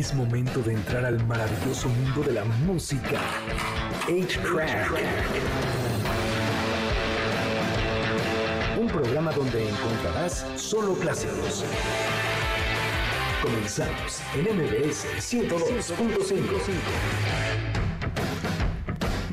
Es momento de entrar al maravilloso mundo de la música. 8-Track. Un programa donde encontrarás solo clásicos. Comenzamos en MBS 102.5.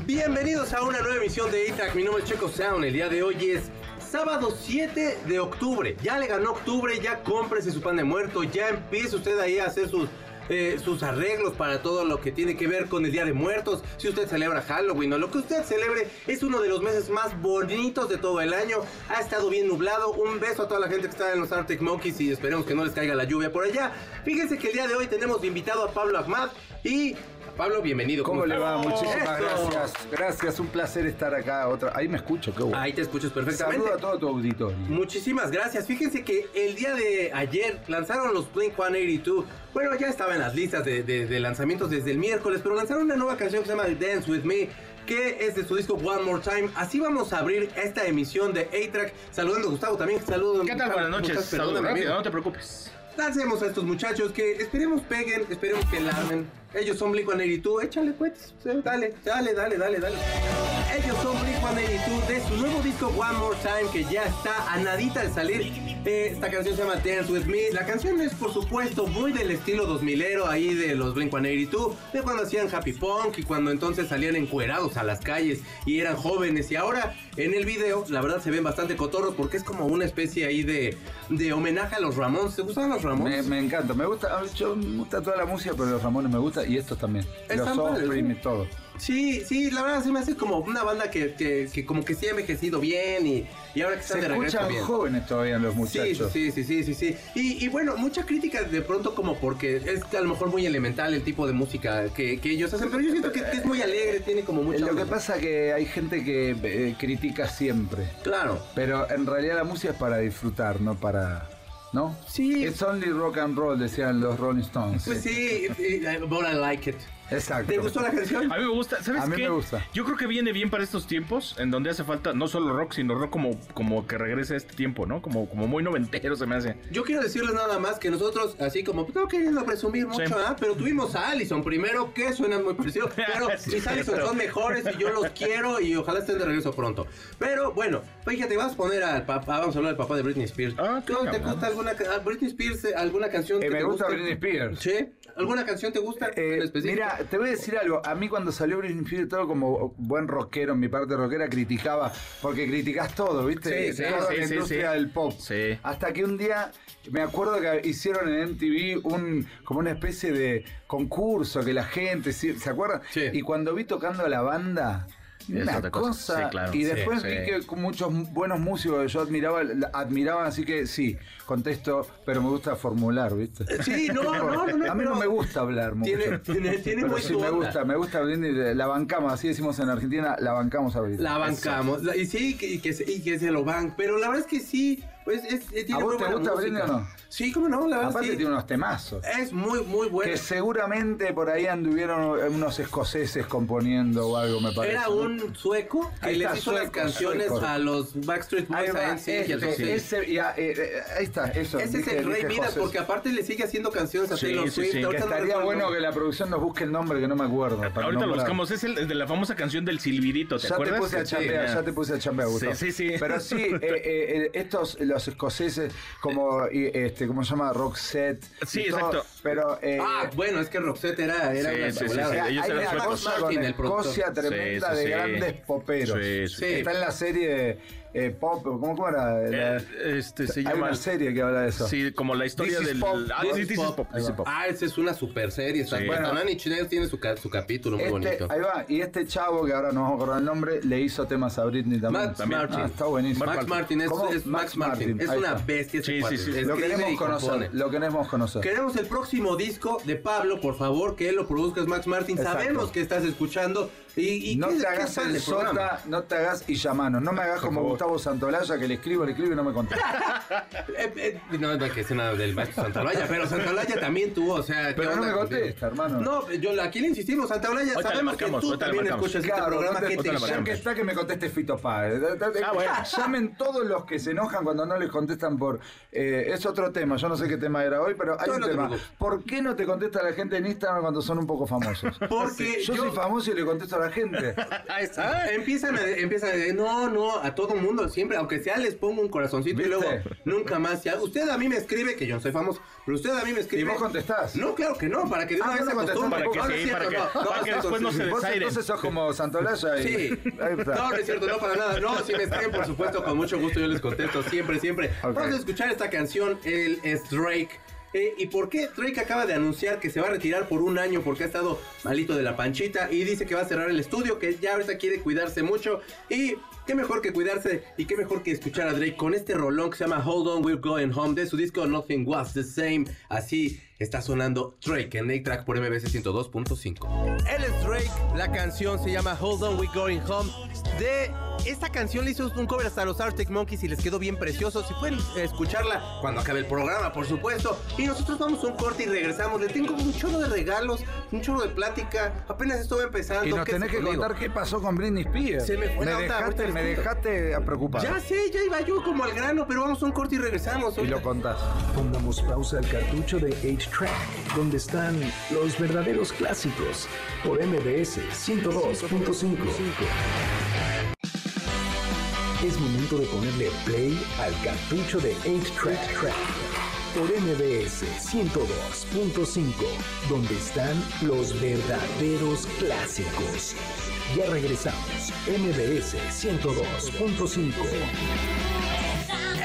Bienvenidos a una nueva emisión de A-Track. Mi nombre es Checo Sound. El día de hoy es sábado 7 de octubre. Ya le ganó octubre, ya cómprese su pan de muerto, ya empiece usted ahí a hacer sus eh, sus arreglos para todo lo que tiene que ver con el Día de Muertos. Si usted celebra Halloween o lo que usted celebre, es uno de los meses más bonitos de todo el año. Ha estado bien nublado. Un beso a toda la gente que está en los Arctic Monkeys y esperemos que no les caiga la lluvia por allá. Fíjense que el día de hoy tenemos invitado a Pablo Ahmad y Pablo, bienvenido. ¿Cómo, le va? Muchísimas Eso. gracias. Gracias, un placer estar acá. Otra... Ahí me escucho, qué bueno. Ahí te escuchas perfectamente. Saludo a todo tu auditorio. Muchísimas gracias. Fíjense que el día de ayer lanzaron los Blink 182. Bueno, ya estaba en las listas de, de- de lanzamientos desde el miércoles, pero lanzaron una nueva canción que se llama Dance With Me. Que es de su disco One More Time. Así vamos a abrir esta emisión de A-Track. Saludando a Gustavo también. Saludos. ¿Qué tal? Buenas noches. Saludos, rápido, amigo. no te preocupes. Lancemos a estos muchachos que esperemos peguen, esperemos que la. Ellos son Blink 182, échale pues, dale, dale, dale, dale, dale. Ellos son Blink 182 de su nuevo disco One More Time que ya está a nadita de salir. Eh, esta canción se llama Dance With Me. La canción es por supuesto muy del estilo 2000ero ahí de los Blink 182, de cuando hacían Happy Punk y cuando entonces salían encuerados a las calles y eran jóvenes. Y ahora en el video, la verdad se ven bastante cotorros porque es como una especie ahí de, de homenaje a los Ramones. ¿Te gustaban los Ramones? me encanta, me gusta, yo, me gusta toda la música, pero los Ramones me gusta y estos también. Los Offspring y todo. Sí, sí, la verdad se me hace como una banda que, que, que como que sí ha envejecido bien y, y ahora que están Se de regreso escuchan bien. jóvenes todavía los muchachos. sí, sí, sí, sí, sí. Y, y bueno, mucha crítica de pronto como porque es a lo mejor muy elemental el tipo de música que, que ellos hacen, pero yo siento que es muy alegre, tiene como mucha... Lo que pasa que hay gente que eh, critica siempre, Claro. pero en realidad la música es para disfrutar, no para... ¿No? Sí. It's only rock and roll, decían los Rolling Stones. Pues sí, but I like it. Exacto. ¿Te gustó la canción? A mí me gusta, ¿sabes A mí qué? me gusta. Yo creo que viene bien para estos tiempos en donde hace falta no solo rock, sino rock como, como que regrese a este tiempo, ¿no? Como, como muy noventero se me hace. Yo quiero decirles nada más que nosotros, así como, pues, no queriendo presumir mucho, Sí. ¿ah? pero tuvimos a Allison primero, que suenan muy parecidos, pero Sí, mis Allison pero- son mejores y yo los quiero y ojalá estén de regreso pronto. Pero bueno, fíjate, vas a poner al papá, vamos a hablar del papá de Britney Spears. Ah, ¿No ¿Te gusta alguna ca- a Britney Spears, eh, alguna canción Eh, que me te gusta? Britney Spears. ¿Sí? ¿Alguna canción te gusta Eh, en específico? mira, te voy a decir algo. A mí cuando salió Britney Spears, todo como buen rockero, en mi parte rockera, criticaba. Porque criticas todo, ¿viste? Sí, sí, sí, la industria del pop. Sí. Hasta que un día, me acuerdo que hicieron en MTV un como una especie de concurso que la gente. ¿se acuerdan? Sí. Y cuando vi tocando a la banda... Una otra cosa, cosa. Sí, claro. y después sí. vi que muchos buenos músicos que yo admiraba, admiraban, así que sí, contesto, pero me gusta formular, ¿viste? Sí, no, no, no, no, A mí no me gusta hablar mucho. Tiene- tiene- tiene pero muy sí me gusta, me gusta la bancamos, así decimos en Argentina, la bancamos a. La bancamos, y sí, que- y que, se, y que se lo van, pero la verdad es que sí, pues es, es- tiene ¿A vos muy te gusta. Britney o no? Sí, cómo no, la verdad Aparte sí. tiene unos temazos. Es muy, muy buena. Que seguramente por ahí anduvieron unos escoceses componiendo o algo, me parece. Era ¿no? un sueco que Ahí les hizo las sueco, canciones sueco. a los Backstreet Ahí Boys, va, a NSYNC y a ese, todos ellos. ese- ya, eh, eh, ahí está, eso. Ese es el Rey Midas, porque aparte le sigue haciendo canciones a Sí, Taylor Swift. sí. Que no estaría el bueno que la producción nos busque el nombre que no me acuerdo. para Ahorita lo buscamos. Es el, de la famosa canción del silbidito, ¿te Ya te acuerdas? puse a Sí, chambear, ya. ya te puse a chambear, Gustavo. Sí, sí, sí. Pero sí, eh, eh, eh, estos, los escoceses, como, y, este, ¿cómo se llama? Roxette. Sí, exacto. Pero, eh, Ah, bueno, es que Roxette era, era Sí, una sí, sí, tabulada. sí, ellos hay eran una cosa Martin, con el tremenda de sí. grandes poperos. Sí, sí. Sí. Está en la serie eh, Pop, ¿cómo, era? La- Eh, este se hay llama. una serie que habla de eso. Sí, como la historia del. Pop. Ah, This sí, is This is Pop. Pop, This is Pop. Ah, esa es una super serie. Está Sí. bueno, Nails tiene su, su capítulo muy Este, bonito. ahí va, y este chavo que ahora no vamos a acordar el nombre, le hizo temas a Britney también. Max También. Martin. Ah, está buenísimo. Max Martin, es, es Max Martin. Es ahí una bestia ese Sí, sí, sí. Lo queremos conocer, lo queremos conocer. Queremos el próximo disco de Pablo, por favor, que él lo produzca, es Max Martin. Exacto. Sabemos que estás escuchando. Y, y no te hagas el sota, no te hagas y llamanos. No me hagas como favor. Gustavo Santolaya, que le escribo, le escribo y no me contesta. Eh, eh, no, no hay que decir nada del maestro Santaolalla, pero Santaolalla también tuvo, o sea... ¿qué Pero no me contesta, hermano. No, yo aquí le insistimos, le sabemos que tú también escuchas este programa que te ya que está que me conteste Fito Páez. Ah, bueno. Llamen todos los que se enojan cuando no les contestan por... eh, es otro tema, yo no sé qué tema era hoy, pero hay No, un tema. ¿Por qué no te contesta la gente en Instagram cuando son un poco famosos? Porque yo, yo- soy famoso y le contesto a la gente. Ahí está. Empiezan a, empiezan a decir, no, no, a todo mundo, siempre, aunque sea les pongo un corazoncito y ¿Viste? luego nunca más. Si a- usted a mí me escribe, que yo no soy famoso, pero usted a mí me escribe. ¿Y vos contestás? No, claro que no, para que de Ah, una vez no se. Para que No, sí, cierto, para que- no, para que después no se. Vos entonces sos como Santolaya y... Sí. No, no es cierto, no para nada. No, si me escriben, por supuesto, con mucho gusto yo les contesto siempre, siempre. Ok. Vamos a escuchar esta canción, él es Drake. Eh, ¿Y por qué Drake acaba de anunciar que se va a retirar por un año porque ha estado malito de la panchita y dice que va a cerrar el estudio, que ya ahorita quiere cuidarse mucho y qué mejor que cuidarse y qué mejor que escuchar a Drake con este rolón que se llama Hold On We're Going Home de su disco Nothing Was The Same. Así está sonando Drake en A-Track por MBC 102.5. Él es Drake, la canción se llama Hold On We're Going Home de... Esta canción le hizo un cover hasta los Arctic Monkeys y les quedó bien precioso. Si pueden escucharla cuando acabe el programa, por supuesto. Y nosotros vamos a un corte y regresamos. Le tengo un chorro de regalos, un chorro de plática. Apenas estuve empezando. Y nos ¿Qué tenés se que conmigo? contar qué pasó con Britney Spears. Se me fue la onda, ahorita dejaste, les me dejaste preocupado. Ya sé, ya iba yo como al grano, pero vamos a un corte y regresamos. Y lo contás. Pongamos pausa al cartucho de 8-Track, donde están los verdaderos clásicos, por MBS 102.5. Es momento de ponerle play al cartucho de 8-Track, por MBS 102.5, donde están los verdaderos clásicos. Ya regresamos, MBS 102.5.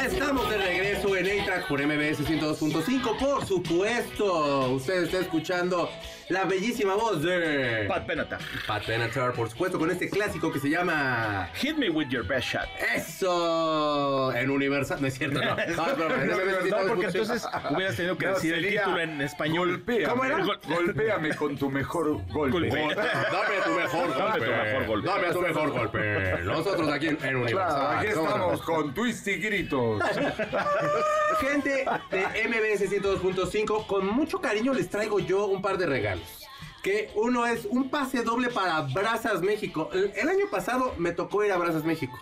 Estamos de regreso en A-Track por MBS 102.5. Por supuesto, usted está escuchando la bellísima voz de Pat Benatar. Pat Benatar, por supuesto, con este clásico que se llama Hit me with your best shot. Eso en Universal. No es cierto, no. No, MBS No, porque 102.5. entonces hubieras tenido que No, decir el título en español. ¿Cómo era? Gol- Golpéame con tu mejor golpe. Dame tu mejor Dame golpe. tu mejor golpe. Dame tu mejor golpe. Nosotros aquí en, Universal. Claro, aquí ¿cómo no? estamos con twist y gritos. Gente de MBS 102.5, con mucho cariño les traigo yo un par de regalos. Que uno es un pase doble para Brazas México. El, año pasado me tocó ir a Brazas México.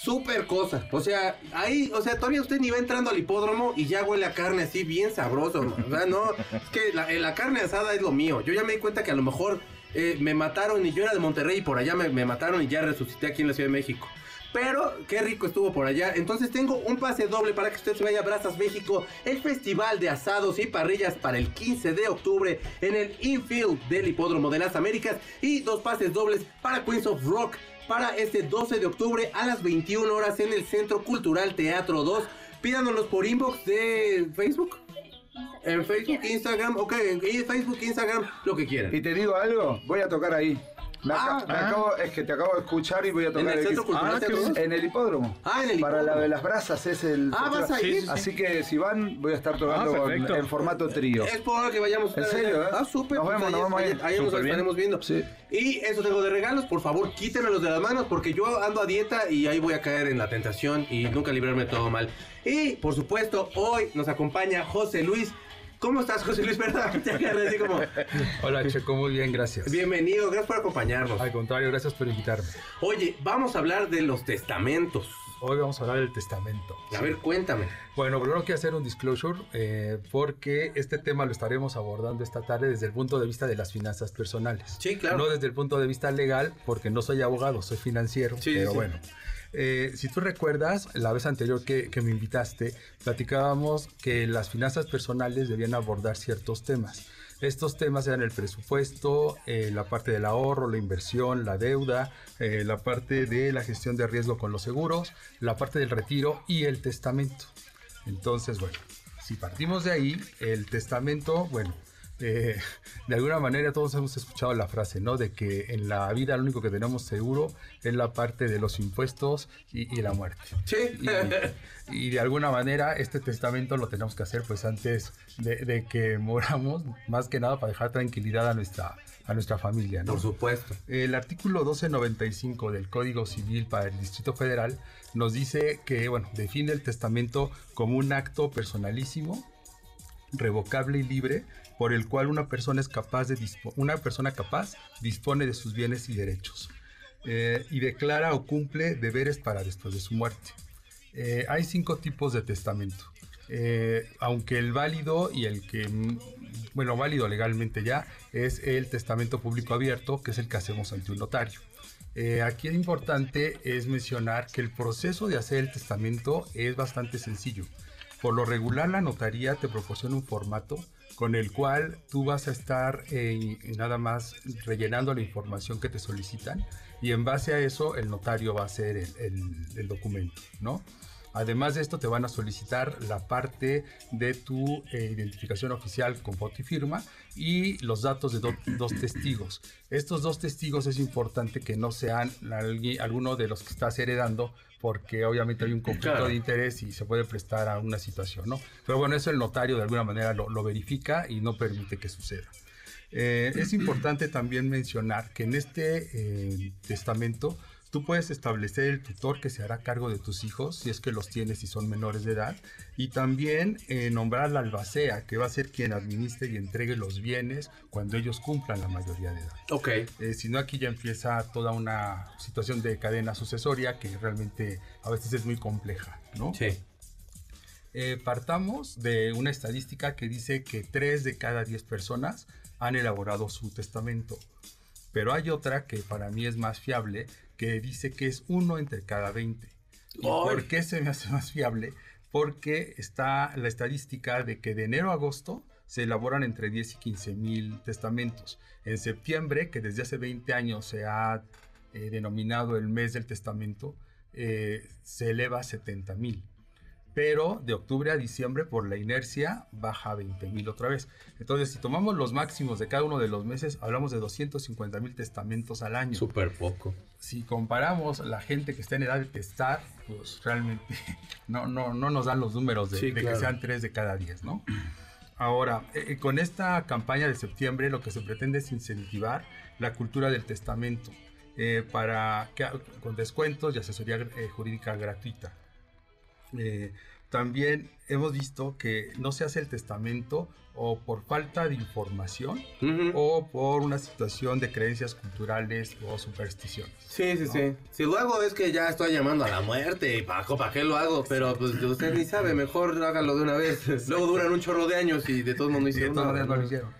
Super cosa. O sea, ahí, o sea, todavía usted ni va entrando al hipódromo y ya huele a carne así bien sabroso. ¿no? O sea, no, es que la, carne asada es lo mío. Yo ya me di cuenta que a lo mejor eh, me mataron y yo era de Monterrey y por allá me mataron y ya resucité aquí en la Ciudad de México. Pero qué rico estuvo por allá. Entonces tengo un pase doble para que usted se vaya a Brazas México, el festival de asados y parrillas para el 15 de octubre en el infield del Hipódromo de las Américas y dos pases dobles para Queens of Rock para este 12 de octubre a las 21 horas en el Centro Cultural Teatro 2. Pídanos por inbox de Facebook. En Facebook, Instagram, ok, en Facebook, Instagram, lo que quieran. Y te digo algo, voy a tocar ahí. Me, Ah, me ah. acabo, es que te acabo de escuchar y voy a tocar ¿En el. Centro Cultural Ah, qué Teatro 2? En el hipódromo. Ah, en el Para la hipódromo. de las brasas es el. Ah, ¿vas a ir? Así que si van, voy a estar tocando Ah, con- en formato trío. Es por que vayamos. ¿En serio, eh? Ah, súper. Nos pues vemos, nos ahí- vamos a ahí- ir. ahí nos estaremos viendo. Sí. Y eso tengo de regalos. Por favor, quítenmelos de las manos porque yo ando a dieta y ahí voy a caer en la tentación y nunca librarme de todo mal. Y, por supuesto, hoy nos acompaña José Luis. ¿Cómo estás, José Luis? ¿Verdad? Así como... Hola Checo, muy bien, gracias. Bienvenido, gracias por acompañarnos. Al contrario, gracias por invitarme. Oye, vamos a hablar de los testamentos. Hoy vamos a hablar del testamento. A ver, cuéntame. Bueno, primero quiero hacer un disclosure eh, porque este tema lo estaremos abordando esta tarde desde el punto de vista de las finanzas personales. Sí, claro. No desde el punto de vista legal, porque no soy abogado, soy financiero. Sí, pero sí. bueno. Eh, si tú recuerdas, la vez anterior que, me invitaste, platicábamos que las finanzas personales debían abordar ciertos temas. Estos temas eran el presupuesto, eh, la parte del ahorro, la inversión, la deuda, eh, la parte de la gestión de riesgo con los seguros, la parte del retiro y el testamento. Entonces, bueno, si partimos de ahí, el testamento, bueno, Eh, de alguna manera todos hemos escuchado la frase, ¿no? De que en la vida lo único que tenemos seguro es la parte de los impuestos y, y la muerte. Sí. Y, y de alguna manera este testamento lo tenemos que hacer pues antes de, de que moramos, más que nada para dejar tranquilidad a nuestra, a nuestra familia, ¿no? Por supuesto. El artículo 1295 del Código Civil para el Distrito Federal nos dice que, bueno, define el testamento como un acto personalísimo, revocable y libre, por el cual una persona es capaz de una persona capaz dispone de sus bienes y derechos eh, y declara o cumple deberes para después de su muerte. Eh, hay cinco tipos de testamento. Eh, aunque el válido y el que, mm, bueno, válido legalmente ya, es el testamento público abierto, que es el que hacemos ante un notario. Aquí lo importante es mencionar que el proceso de hacer el testamento es bastante sencillo. Por lo regular, la notaría te proporciona un formato con el cual tú vas a estar eh, nada más rellenando la información que te solicitan y en base a eso el notario va a hacer el, documento, ¿no? Además de esto te van a solicitar la parte de tu eh, identificación oficial con foto y firma y los datos de do- dos testigos. Estos dos testigos es importante que no sean alguno de los que estás heredando porque obviamente hay un conflicto Claro. de interés y se puede prestar a una situación, ¿no? Pero bueno, eso el notario de alguna manera lo, lo verifica y no permite que suceda. Eh, es importante también mencionar que en este eh, testamento tú puedes establecer el tutor que se hará cargo de tus hijos si es que los tienes y son menores de edad y también eh, nombrar la albacea que va a ser quien administre y entregue los bienes cuando ellos cumplan la mayoría de edad. Ok. Eh, si no, aquí ya empieza toda una situación de cadena sucesoria que realmente a veces es muy compleja, ¿no? Sí. Eh, partamos de una estadística que dice que 3 de cada 10 personas han elaborado su testamento. Pero hay otra que para mí es más fiable, que dice que es uno entre cada 20. ¿Y por qué se me hace más fiable? Porque está la estadística de que de enero a agosto se elaboran entre 10 y 15 mil testamentos. En septiembre, que desde hace 20 años se ha eh, denominado el mes del testamento, eh, se eleva a 70 mil pero de octubre a diciembre por la inercia baja a 20 mil otra vez. Entonces, si tomamos los máximos de cada uno de los meses, hablamos de 250 mil testamentos al año. Súper poco. Si comparamos la gente que está en edad de testar, pues realmente no, no, no nos dan los números de, Sí, de claro. que sean 3 de cada 10, ¿no? Ahora, eh, con esta campaña de septiembre lo que se pretende es incentivar la cultura del testamento eh, para que, con descuentos y asesoría eh, jurídica gratuita. También hemos visto que no se hace el testamento o por falta de información o por una situación de creencias culturales o supersticiones. Sí, sí, sí. Si lo hago es que ya estoy llamando a la muerte y Paco, ¿para qué lo hago? Pero pues usted ni sabe, mejor hágalo de una vez. Luego duran un chorro de años y de todos modos no hicieron nada, no hicieron.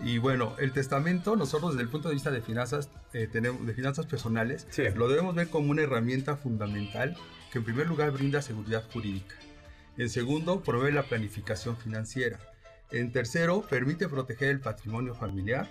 Y bueno, el testamento, nosotros desde el punto de vista de finanzas, eh, tenemos, de finanzas personales, Sí. lo debemos ver como una herramienta fundamental que en primer lugar brinda seguridad jurídica. En segundo, provee la planificación financiera. En tercero, permite proteger el patrimonio familiar,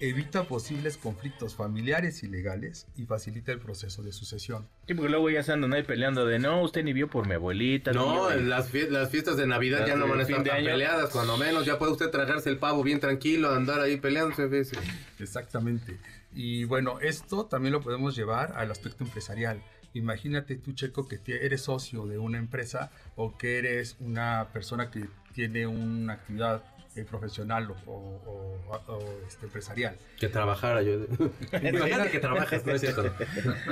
evita posibles conflictos familiares y legales y facilita el proceso de sucesión. Sí, porque luego ya se andan ahí peleando de no, usted ni vio por mi abuelita. No, ni yo". las, fie- las fiestas de Navidad Las ya no van a estar tan año. peleadas, cuando menos. Ya puede usted tragarse el pavo bien tranquilo, andar ahí peleándose. ¿ves? Exactamente. Y bueno, esto también lo podemos llevar al aspecto empresarial. Imagínate tú, Checo, que eres socio de una empresa o que eres una persona que tiene una actividad eh, profesional o, o- o- o, este, empresarial. Que trabajara yo. Imagínate que trabajas, no es cierto.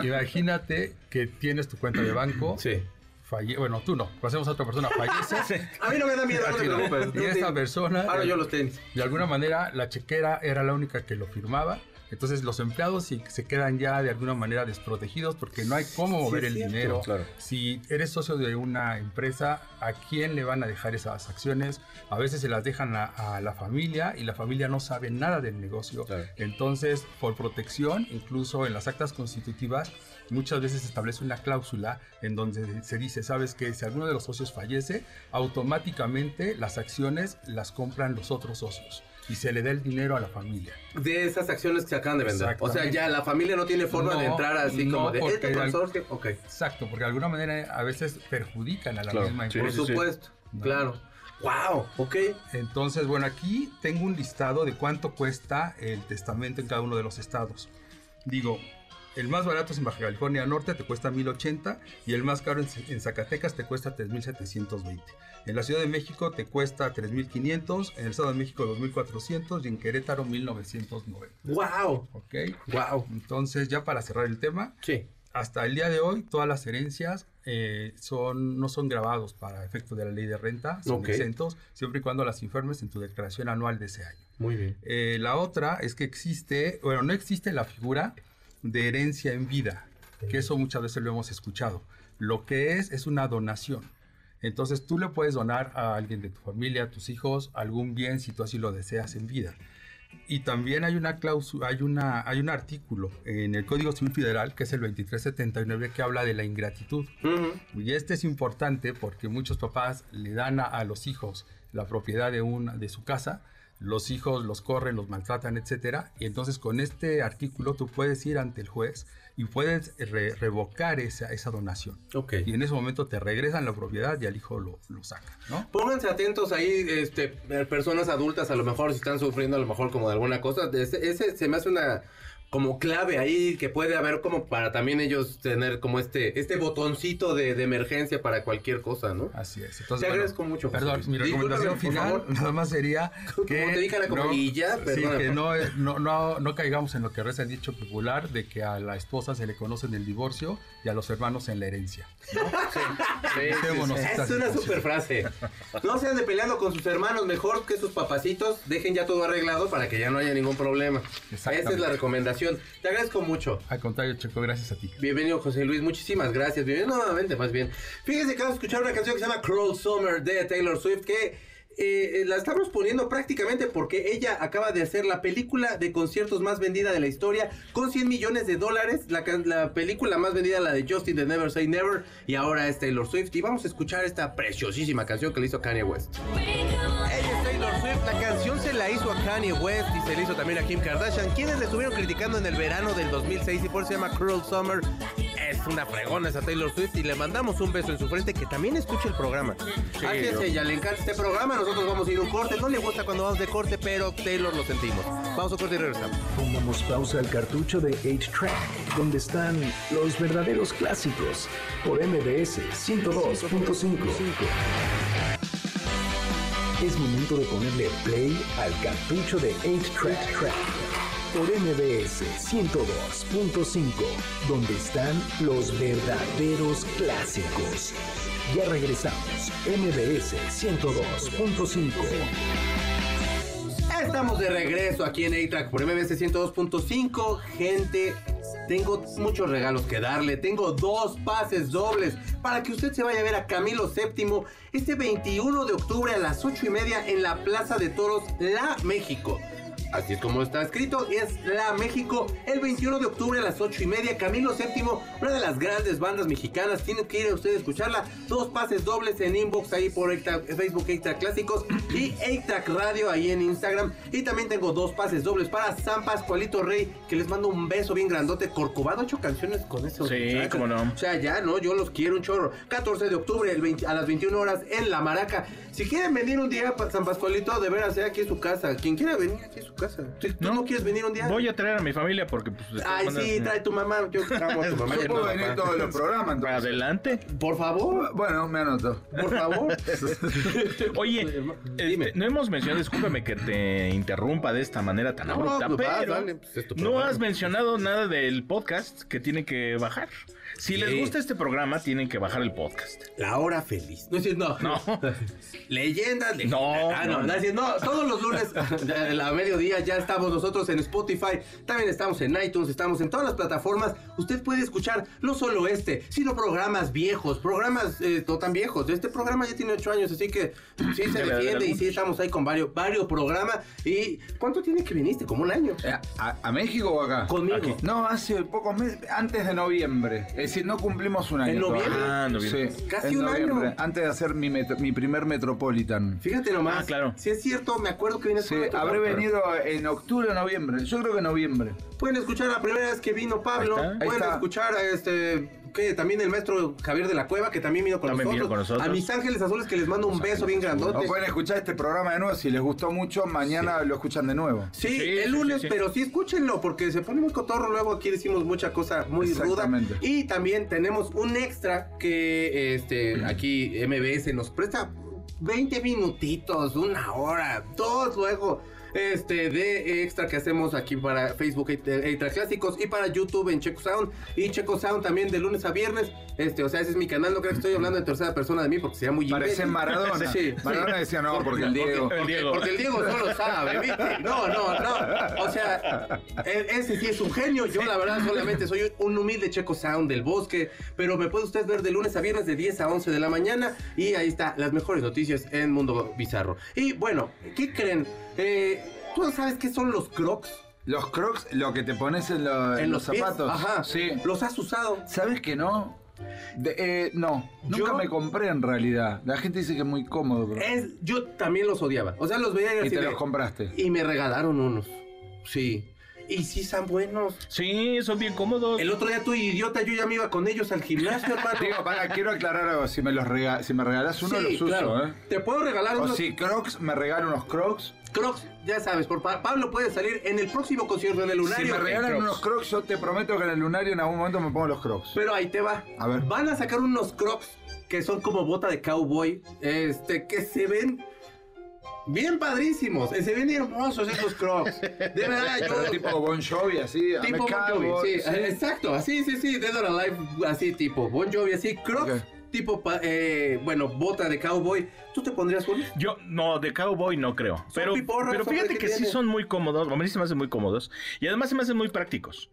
Imagínate que tienes tu cuenta de banco. Sí. falle- bueno, tú no, pasemos a otra persona, fallece. A mí no me da miedo, no te preocupes. Y esta persona, Ahora yo los tenis. de alguna manera, la chequera era la única que lo firmaba. Entonces los empleados sí se quedan ya de alguna manera desprotegidos porque no hay cómo mover el cierto, dinero. claro. Si eres socio de una empresa, ¿a quién le van a dejar esas acciones? A veces se las dejan a, a la familia y la familia no sabe nada del negocio. Claro. Entonces, por protección, incluso en las actas constitutivas, muchas veces se establece una cláusula en donde se dice, sabes que si alguno de los socios fallece, automáticamente las acciones las compran los otros socios y se le da el dinero a la familia. De esas acciones que se acaban de vender. O sea, ya la familia no tiene forma de entrar así no, como de este al- consorcio. Ok. Exacto, porque de alguna manera a veces perjudican a la Claro, misma sí, Por empresa. supuesto, No. claro. Wow, ok. Entonces, bueno, aquí tengo un listado de cuánto cuesta el testamento en cada uno de los estados. Digo, el más barato es en Baja California Norte, te cuesta 1080 y el más caro en, en Zacatecas te cuesta 3720. En la Ciudad de México te cuesta 3500, en el Estado de México 2400 y en Querétaro 1990. Wow. ¿Ok? Wow. Entonces, ya para cerrar el tema, Sí. hasta el día de hoy todas las herencias eh, son, no son grabados para efecto de la ley de renta, son Ok. exentos, siempre y cuando las informes en tu declaración anual de ese año. Muy bien. Eh, la otra es que existe, bueno, no existe la figura de herencia en vida, que eso muchas veces lo hemos escuchado. Lo que es es una donación. Entonces tú le puedes donar a alguien de tu familia, a tus hijos, algún bien si tú así lo deseas en vida. Y también hay una cláusula, hay una, hay un artículo en el Código Civil Federal que es el 2379 que habla de la ingratitud. Y este es importante porque muchos papás le dan a, a los hijos la propiedad de, una, de su casa, los hijos los corren, los maltratan, etcétera. Y entonces con este artículo tú puedes ir ante el juez y puedes re- revocar esa, esa donación. Ok. Y en ese momento te regresan la propiedad y al hijo lo, lo sacan, ¿no? Pónganse atentos ahí, este, eh, personas adultas, a lo mejor si están sufriendo a lo mejor como de alguna cosa. Ese, ese se me hace una como clave ahí que puede haber como para también ellos tener como este, este botoncito de, de emergencia para cualquier cosa, ¿no? Así es. Te Entonces, agradezco mucho, José Perdón, mi recomendación final nada más sería Como que, te dije, Ana, como, y ya, sí, que no, es- no, no, no caigamos en lo que reza el dicho popular de que a la esposa se le conoce en el divorcio y a los hermanos en la herencia. Esta Es una super frase. No se ande peleando con sus hermanos, mejor que sus papacitos, dejen ya todo arreglado para que ya no haya ningún problema. Esa es la recomendación. Te agradezco mucho. Al contrario, Checo, gracias a ti. Bienvenido José Luis, muchísimas gracias. Bienvenido nuevamente, más bien. Fíjense que vamos a escuchar una canción que se llama Cruel Summer de Taylor Swift, que eh, eh, la estamos poniendo prácticamente porque ella acaba de hacer la película de conciertos más vendida de la historia con 100 millones de dólares. La, película más vendida, la de Justin de Never Say Never, y ahora es Taylor Swift. Y vamos a escuchar esta preciosísima canción que le hizo Kanye West. Ella Taylor Swift, la canción se la hizo a Kanye West y se la hizo también a Kim Kardashian, quienes le estuvieron criticando en el verano del 2006 y por eso se llama Cruel Summer. Es una fregona esa Taylor Swift y le mandamos un beso en su frente que también escuche el programa. Así es ella, le encanta este programa, nosotros vamos a ir a un corte, no le gusta cuando vamos de corte, pero Taylor lo sentimos. Vamos a corte y regresamos. Pongamos pausa al cartucho de 8-Track, donde están los verdaderos clásicos, por MBS 102.5. Es momento de ponerle play al cartucho de 8-Track, por MBS 102.5, donde están los verdaderos clásicos. Ya regresamos, MBS 102.5. Estamos de regreso aquí en A-Track por MBS 102.5. Gente, tengo muchos regalos que darle. Tengo dos pases dobles para que usted se vaya a ver a Camilo VII este 21 de octubre a las 8 y media en la Plaza de Toros La México. Así es como está escrito, es La México, el 21 de octubre a las 8 y media. Camilo VII, una de las grandes bandas mexicanas. Tienen que ir a usted a escucharla. Dos pases dobles en inbox ahí por Facebook A-Track Clásicos y A-Track Radio ahí en Instagram. Y también tengo dos pases dobles para San Pascualito Rey, que les mando un beso bien grandote. Corcovado, ocho canciones con eso. Sí, cómo no. O sea, ya, ¿no? Yo los quiero un chorro. 14 de octubre el 20 a las 21 horas en La Maraca. Si quieren venir un día para San Pascualito, de veras, sea aquí es su casa. Quien quiera venir, aquí es su casa. Si tú no, No. quieres venir un día. Voy a traer a mi familia porque pues Ay, sí, no. trae tu mamá. Yo amo a tu mamá. Yo puedo papá. venir todos los programas, entonces. Adelante. Por favor, Bueno, me anoto. por favor. Oye, Dime. este, no hemos mencionado, discúlpame que te interrumpa de esta manera tan No, abrupta, pues vas, pero dale, pues es tu no has mencionado nada del podcast que tienen que bajar. Si les gusta este programa, tienen que bajar el podcast. La hora feliz. No, es no. No. Leyendas, leyendas. No, Ah, no, no. no, no, todos los lunes a la ya estamos nosotros en Spotify, también estamos en iTunes, estamos en todas las plataformas. Usted puede escuchar no solo este, sino programas viejos, programas eh, no tan viejos. Este programa ya tiene ocho años, así que sí se defiende y sí estamos ahí con varios, varios programas. ¿Y cuánto tiene que viniste? Como un año. Eh, ¿A, a México o acá? Conmigo. Aquí. No, hace pocos meses, antes de noviembre. Es decir, no cumplimos un año. ¿En noviembre? Ah, noviembre. Sí, Casi en un año. noviembre, Antes de hacer mi, metro- mi primer Metropolitan. Fíjate nomás. Ah, claro. Si es cierto, me acuerdo que vienes Sí, habré venido en octubre o noviembre. Yo creo que noviembre. Pueden escuchar la primera vez que vino Pablo. Ahí está. Ahí Pueden está. escuchar a este que también el maestro Javier de la Cueva, que también vino con, También vino nosotros. con nosotros. A mis ángeles azules que les mando un beso bien grandote. O pueden escuchar este programa de nuevo. Si les gustó mucho, mañana lo escuchan de nuevo. Sí, Sí, el lunes, sí, sí. pero sí escúchenlo porque se pone muy cotorro. Luego aquí decimos mucha cosa muy ruda. Exactamente. Y también tenemos un extra que este aquí MBS nos presta 20 minutitos, una hora, dos luego. Este de extra que hacemos aquí para Facebook Extra Clásicos y para YouTube en Checo Sound y Checo Sound también de lunes a viernes. Este, o sea, ese es mi canal, no creo que estoy hablando en tercera persona de mí porque sería muy Parece imbécil. Maradona. Sí, Maradona decía, no, porque el Diego. Porque, el Diego no lo sabe, ¿viste? No, no, no. O sea, e- ese sí es un genio. Yo, la verdad, solamente soy un humilde checo sound del bosque. Pero me puede usted ver de lunes a viernes de 10 a 11 de la mañana. Y ahí está, las mejores noticias en Mundo Bizarro. Y bueno, ¿qué creen? Eh, ¿Tú sabes qué son los crocs? Los crocs, lo que te pones en, lo- en los, zapatos. Ajá. Sí. ¿Los has usado? ¿Sabes que no? De- eh, no, nunca Yo- me compré en realidad. La gente dice que es muy cómodo, bro. Es, yo también los odiaba. O sea, los veía y y te los compraste. Y me regalaron unos. Sí. Y sí están buenos. Sí, son bien cómodos. El otro día tú, idiota, yo ya me iba con ellos al gimnasio, hermano. Digo, para, quiero aclarar algo. Si me, los rega- si me regalas uno, Sí, los uso, claro. ¿eh? Te puedo regalar O unos si Crocs, me regala unos Crocs. Crocs, ya sabes, por Pa- Pablo puede salir en el próximo concierto en el Si Lunario. me regalan Crocs. unos Crocs, yo te prometo que en el lunario en algún momento me pongo los Crocs. Pero ahí te va. A ver. Van a sacar unos Crocs que son como bota de cowboy, este, que se ven bien padrísimos, eh, se ven hermosos esos Crocs. De verdad, Pero yo tipo Bon Jovi, así. tipo Bon Jovi, sí, sí. eh, exacto, así, sí, sí, Dead or Alive, así tipo Bon Jovi, así Crocs, tipo, eh, bueno, bota de cowboy. ¿Tú te pondrías uno? Yo, no, de cowboy no creo. Pero, piporros, pero fíjate que ¿qué sí son muy cómodos. A mí sí me hacen muy cómodos. Y además se me hacen muy prácticos.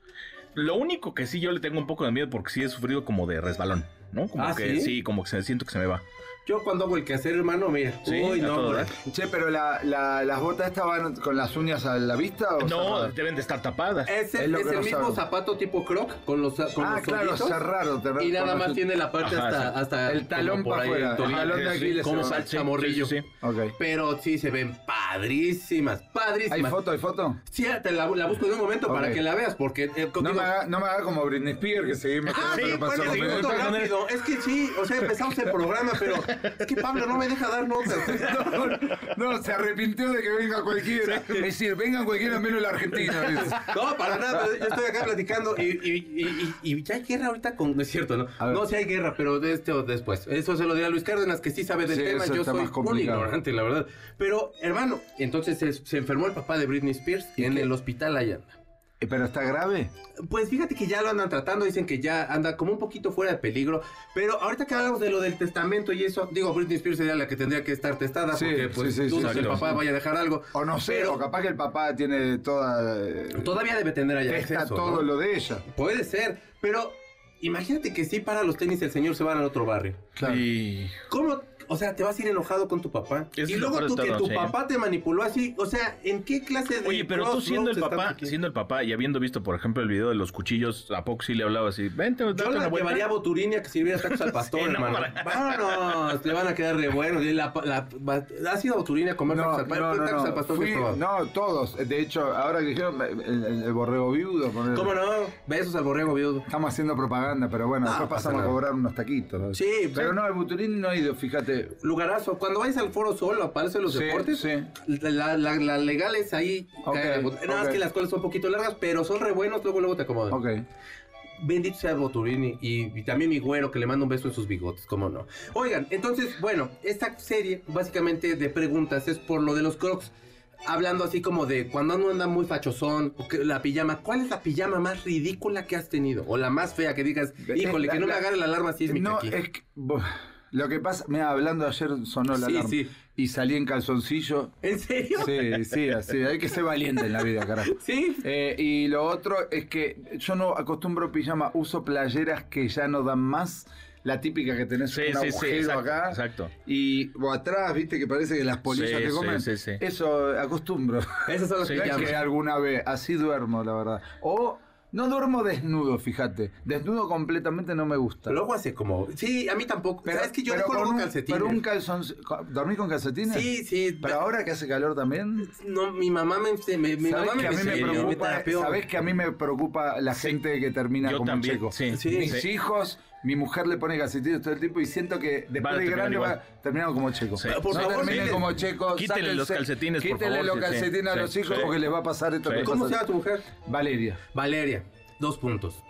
Lo único que sí yo le tengo un poco de miedo porque sí he sufrido como de resbalón, ¿no? Como ¿Ah, que sí? como que se, siento que se me va. Yo cuando hago el quehacer, hermano, mira, Sí, uy, no, dar. Che, pero la, la- las botas estas van con las uñas a la vista o No, cerradas? deben de estar tapadas. Es, Es el- es el mismo zapato tipo croc con los con Ah, los claro, cerrado. te- y nada más los- tiene la parte Ajá, hasta, sí. hasta El talón como por pa' ahí, afuera, el talón de Sí, Aquiles como salsa morrillo. Sí, sí, sí. Ok. Pero sí se ven padrísimas, padrísimas. ¿Hay foto? ¿Hay foto? Sí, te la, la busco en un momento para que la veas, porque eh, No me, haga, no me haga como Britney Spears, que seguimos Ah, sí, pasó Es que sí, o sea, empezamos el programa, pero es que Pablo no me deja dar notas. No, no, se arrepintió de que venga cualquiera. Es decir, vengan cualquiera menos la Argentina. No, para nada, yo estoy acá platicando y, y, y, y- y ya hay guerra ahorita con... No es cierto, ¿no? No, sí hay guerra, pero de este o después. Eso se lo dirá Luis Cárdenas, que sí sabe del Sí, tema. Yo soy complicado. ignorante, la verdad. Pero, hermano, entonces se, se enfermó el papá de Britney Spears ¿Y en qué? el hospital allá. Eh, ¿Pero está grave? Pues fíjate que ya lo andan tratando, dicen que ya anda como un poquito fuera de peligro. Pero ahorita que hablamos de lo del testamento y eso, digo, Britney Spears sería la que tendría que estar testada Sí, porque pues sí, sí, que el papá vaya a dejar algo. O no sé, Pero- o capaz que el papá tiene toda... eh, Todavía debe tener allá Está acceso, todo ¿no? lo de ella. Puede ser, pero imagínate que sí para los tenis el señor se van al otro barrio. Claro. Y ¿Cómo? O sea, te vas a ir enojado con tu papá. Es y luego tú que tu sí. papá te manipuló así. O sea, ¿en qué clase de. Oye, pero tú siendo el papá, siendo el papá y habiendo visto, por ejemplo, el video de los cuchillos, ¿a poco sí le hablaba así? Vente, date Yo una la vuelta. llevaría a Boturini a que sirviera tacos al pastor, Sí, no, hermano. para- Vámonos, le van a quedar re buenos. La- la- va- ¿Has ido a Boturini a comer No, tacos al pastor? no, no, tacos al no. pastor Fui- no, todos. De hecho, ahora que dijeron el, el- el borrego viudo. poner- ¿Cómo no? Besos al borrego viudo. Estamos haciendo propaganda, pero bueno, No, después pasa pasamos a cobrar unos taquitos. Sí, Pero sí. no, el Buturini no ha ido, fíjate. Lugarazo. Cuando vayas al Foro Sol, aparecen los Sí, deportes. sí. La, la, la legal es ahí. Ok, cae- Nada más que las colas son un poquito largas, pero son re buenos. Luego, luego te acomodan. Ok. Bendito sea Boturini y, y también mi güero que le manda un beso en sus bigotes, cómo no. Oigan, entonces, bueno, esta serie básicamente de preguntas es por lo de los crocs. Hablando así como de cuando uno anda muy fachosón, o que la pijama, ¿cuál es la pijama más ridícula que has tenido? O la más fea que digas, híjole, La- que no me agarre la alarma sísmica No, aquí. es que. Lo que pasa, me hablando ayer sonó la Sí, alarma. sí. Y salí en calzoncillo. ¿En serio? Sí, sí, así. Hay que ser valiente en la vida, carajo. ¿Sí? Eh, y lo otro es que yo no acostumbro pijama, uso playeras que ya no dan más. La típica que tenés Sí, un agujero exacto, acá. exacto. Y o atrás, viste, que parece que las polillas que sí, comen. sí, sí. Eso acostumbro. Esas son las pijamas. que alguna vez, así duermo, la verdad. O No duermo desnudo, fíjate. Desnudo completamente no me gusta. Luego hace como. Sí, a mí tampoco. Pero es que yo dejo con luego un, calcetines. Pero un calzón. ¿Dormí con calcetines? Sí, sí. Pero ahora que hace calor también. No, mi mamá me. me- mi ¿Sabés mamá me, que a mí me me preocupa. ¿sabés que a mí me preocupa la gente que termina Yo como también, checo? sí. Sí. Mis Sí. hijos, mi mujer le pone calcetines todo el tiempo y siento que después de grande igual. va terminando como checo. Sí. Por no favor, terminen miren. como checo. Quítenle los sáquense- calcetines, por favor, los sí, calcetines a sí, los hijos sí. porque les va a pasar esto que ¿Cómo se llama tu mujer? Valeria. Valeria. Dos puntos.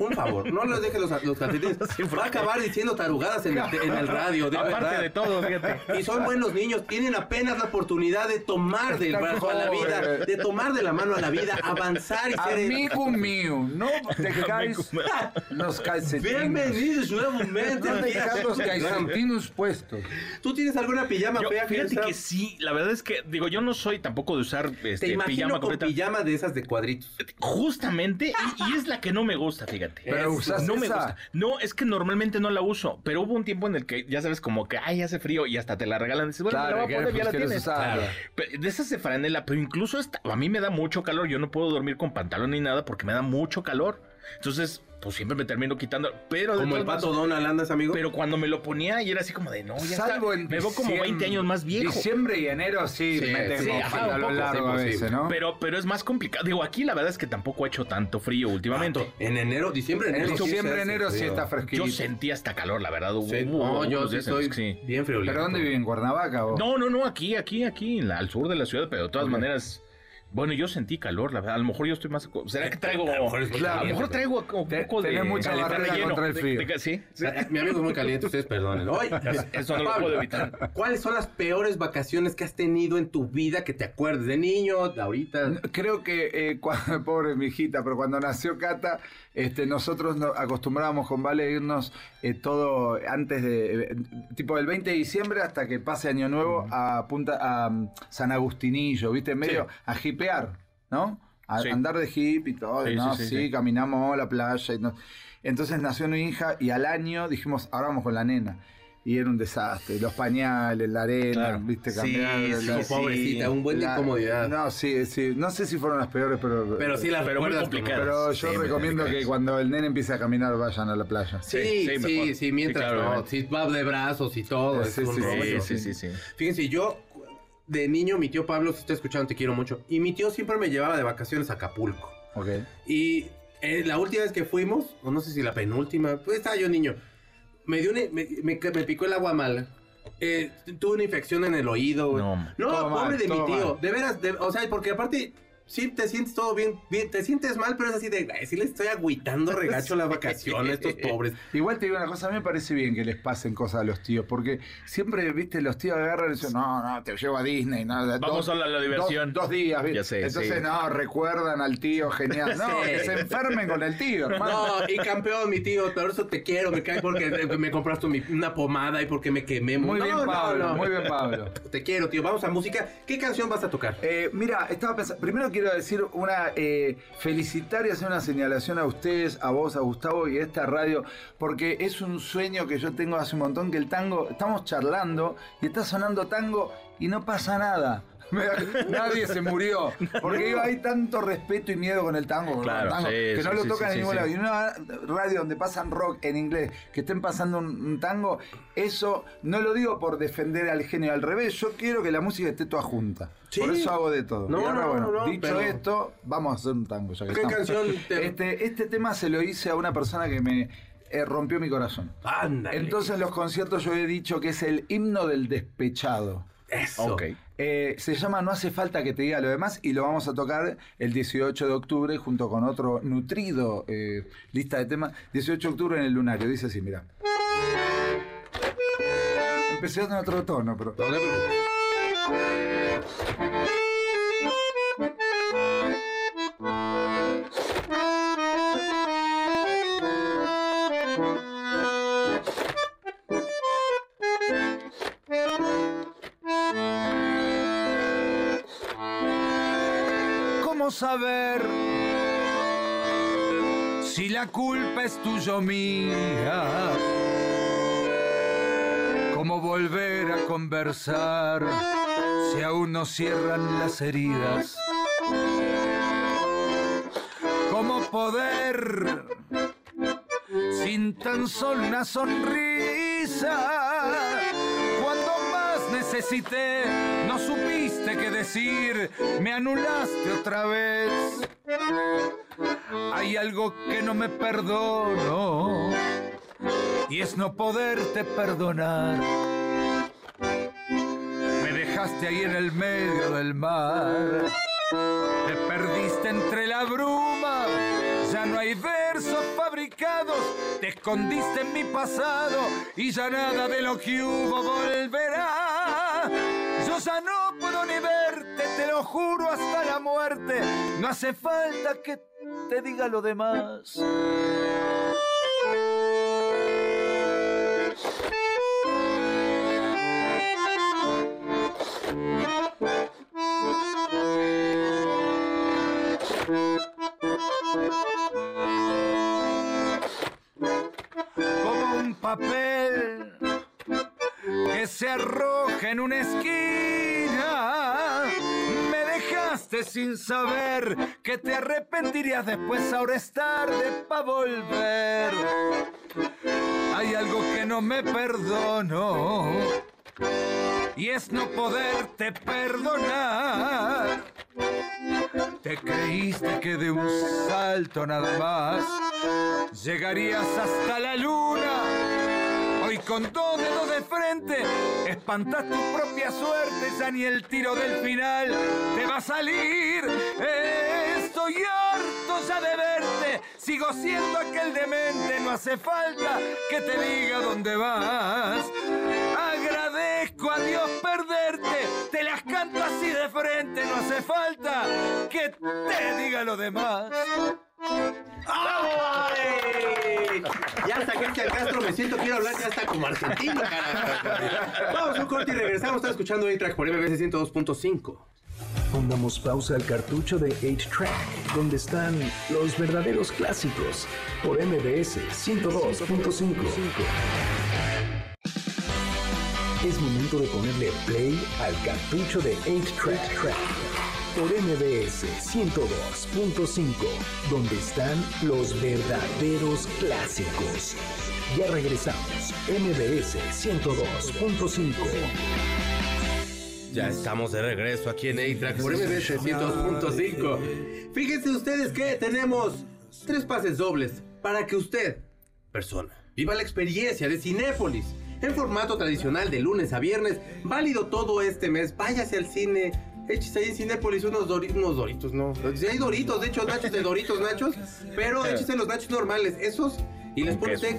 Un favor, no les dejes los, los calcetines. Va a acabar diciendo tarugadas en el, en el radio, de Aparte verdad. de todo, fíjate. Y son buenos niños, tienen apenas la oportunidad de tomar del brazo a la vida, de tomar de la mano a la vida, avanzar y ser... Amigo mío, no te caes los calcetines. Bienvenidos nuevamente. No dejar los calcetines puestos. ¿Tú tienes alguna pijama Yo, fea? fíjate que sí, la verdad es que, digo, yo no soy tampoco de usar Te este, imagino pijama con completa. pijama de esas de cuadritos. Justamente, y, y es la que no me gusta, fíjate. Pero usas no me esa. gusta. No, es que normalmente no la uso, pero hubo un tiempo en el que, ya sabes, como que, ay, hace frío y hasta te la regalan. Dices, bueno, me la voy a poner, ya la quieres tienes. De esas de franela, pero incluso esta, a mí me da mucho calor. Yo no puedo dormir con pantalón ni nada porque me da mucho calor. Entonces, pues siempre me termino quitando. Pero Como el pato Donald andas, amigo. Pero cuando me lo ponía y era así como de, no, ya Salvo está. en Me veo como diciembre- 20 años más viejo. Diciembre y enero sí, Sí, me sí, tengo ajá, poco, largo a sí, veces, posible. ¿no? Pero, pero es más complicado. Digo, aquí la verdad es que tampoco ha hecho tanto frío últimamente. En enero, diciembre, enero. en sí diciembre, enero sí está fresquito. Yo sentí hasta calor, la verdad. Hubo, Sí, hubo no, yo sí sí. bien frío. ¿Pero dónde vive? ¿En Cuernavaca o? No, no, no, aquí, aquí, aquí, en la- al sur de la ciudad, pero de todas maneras. Bueno, yo sentí calor, la verdad. A lo mejor yo estoy más. ¿Será que traigo.? A lo mejor a lo traigo un Te- poco de. tenés mucha de barrera relleno. contra el De- frío. de- sí, sí. Mi amigo es muy caliente, ustedes perdonen. Hoy, Eso no lo puedo evitar. ¿Cuáles son las peores vacaciones que has tenido en tu vida que te acuerdes? De niño, de ahorita. Creo que, eh, cuando, pobre mi hijita, pero cuando nació Cata, este, nosotros nos acostumbrábamos con Vale irnos eh, todo antes de, eh, tipo del 20 de diciembre hasta que pase Año Nuevo a punta a um, San Agustinillo, ¿viste? Medio a hipear, ¿no? A Sí. andar de hip y todo, Sí, ¿no? sí, caminamos a la playa. Y no- Entonces nació mi hija y al año dijimos, ahora vamos con la nena. Y era un desastre. Los pañales, la arena, Claro. ¿viste? Sí, Cambiar. sí. Pobrecita, un buen de la- incomodidad. No, sí, sí. No sé si fueron las peores, pero. pero sí las recuerdas complicadas. Pero yo recomiendo que cuando el nene empiece a caminar vayan a la playa. Sí, Sí, sí, sí, sí, mejor. mientras Sí, claro, no, si va de brazos y todo. Sí, es un sí, rollo. Sí, sí, sí, sí. Fíjense, yo de niño, mi tío Pablo, si está escuchando, te quiero mucho. Y mi tío siempre me llevaba de vacaciones a Acapulco. Ok. Y eh, la última vez que fuimos, o no sé si la penúltima, pues estaba yo niño. Me dio una- me, me- me picó el agua mala. Eh, tuve una infección en el oído. güey. No. No, pobre mal, de mi tío. mal. De veras, de- o sea, porque aparte, sí te sientes todo bien, bien, te sientes mal, pero es así de, "Ay, sí les estoy agüitando regacho las vacaciones, estos pobres. Igual te digo una cosa, a mí me parece bien que les pasen cosas a los tíos, porque siempre, viste, los tíos agarran y dicen, no, no, te llevo a Disney, no, Vamos a la- la diversión. Dos, dos días, ¿viste? Ya sé, Entonces, sí. no, recuerdan al tío, genial. No, Sí. que se enfermen con el tío, hermano. No, y campeón, mi tío, por eso te quiero, me cae porque eh, me compraste una pomada y porque me quemé. Muy No, bien, no, Pablo, no. muy bien, Pablo. Te quiero, tío. Vamos a música. ¿Qué canción vas a tocar? Eh, mira, estaba pensando, primero quiero decir una, eh, felicitar y hacer una señalación a ustedes, a vos, a Gustavo y a esta radio, porque es un sueño que yo tengo hace un montón, que el tango, estamos charlando y está sonando tango y no pasa nada. Nadie se murió. Porque digo, hay tanto respeto y miedo con el tango, con Claro, el tango, sí, que no sí, lo tocan sí, en ningún sí, lado. sí. Y una radio donde pasan rock en inglés, que estén pasando un, un tango, eso no lo digo por defender al genio, al revés, yo quiero que la música esté toda junta. Sí. Por eso hago de todo. No, Y ahora, no, bueno, no, no, dicho pero- esto, vamos a hacer un tango. Ya que ¿Qué estamos. canción te- Este, este tema se lo hice a una persona que me eh, rompió mi corazón. Ándale. Entonces en los conciertos yo he dicho que es el himno del despechado. Eso. Ok. Eh, se llama No hace falta que te diga lo demás y lo vamos a tocar el 18 de octubre junto con otro nutrido eh, lista de temas. 18 de octubre en el Lunario. Dice así, mira. Empecé en otro tono, pero... No, saber si la culpa es tuya o mía? ¿Cómo volver a conversar si aún no cierran las heridas? ¿Cómo poder sin tan solo una sonrisa? Cuando más necesité, no qué me anulaste otra vez. Hay algo que no me perdono y es no poderte perdonar. Me dejaste ahí en el medio del mar. Te perdiste entre la bruma. Ya no hay versos fabricados. Te escondiste en mi pasado y ya nada de lo que hubo volverá. Yo ya no puedo juro hasta la muerte. No hace falta que te diga lo demás. Como un papel que se arroja en una esquina. Sin saber que te arrepentirías después, ahora es tarde para volver. Hay algo que no me perdono y es no poderte perdonar. Te creíste que de un salto nada más llegarías hasta la luna. Con dos dedos de frente espantas tu propia suerte, ya ni el tiro del final te va a salir. Estoy harto ya de verte, sigo siendo aquel demente, no hace falta que te diga dónde vas. Agradezco a Dios perderte, de frente, no hace falta que te diga lo demás. ¡Ay! Ya hasta Cristian Castro me siento, quiero hablar ya hasta como argentino, carajo. Vamos a un corte y regresamos. Estamos escuchando A-Track por MBC 102.5. Pongamos pausa al cartucho de 8-Track, donde están los verdaderos clásicos, por MBS 102.5. Es momento de ponerle play al cartucho de 8-Track, por MBS 102.5, donde están los verdaderos clásicos. Ya regresamos, MBS 102.5. Ya estamos de regreso aquí en A-Track por MBS 102.5. Fíjense ustedes que tenemos tres pases dobles para que usted, persona, viva la experiencia de Cinépolis en formato tradicional de lunes a viernes, válido todo este mes. Váyase al cine. Échese ahí en Cinépolis unos, doritos, unos doritos, no. Si hay doritos, de hecho, nachos de doritos, nachos. Pero échese los nachos normales, esos. Y les pone usted,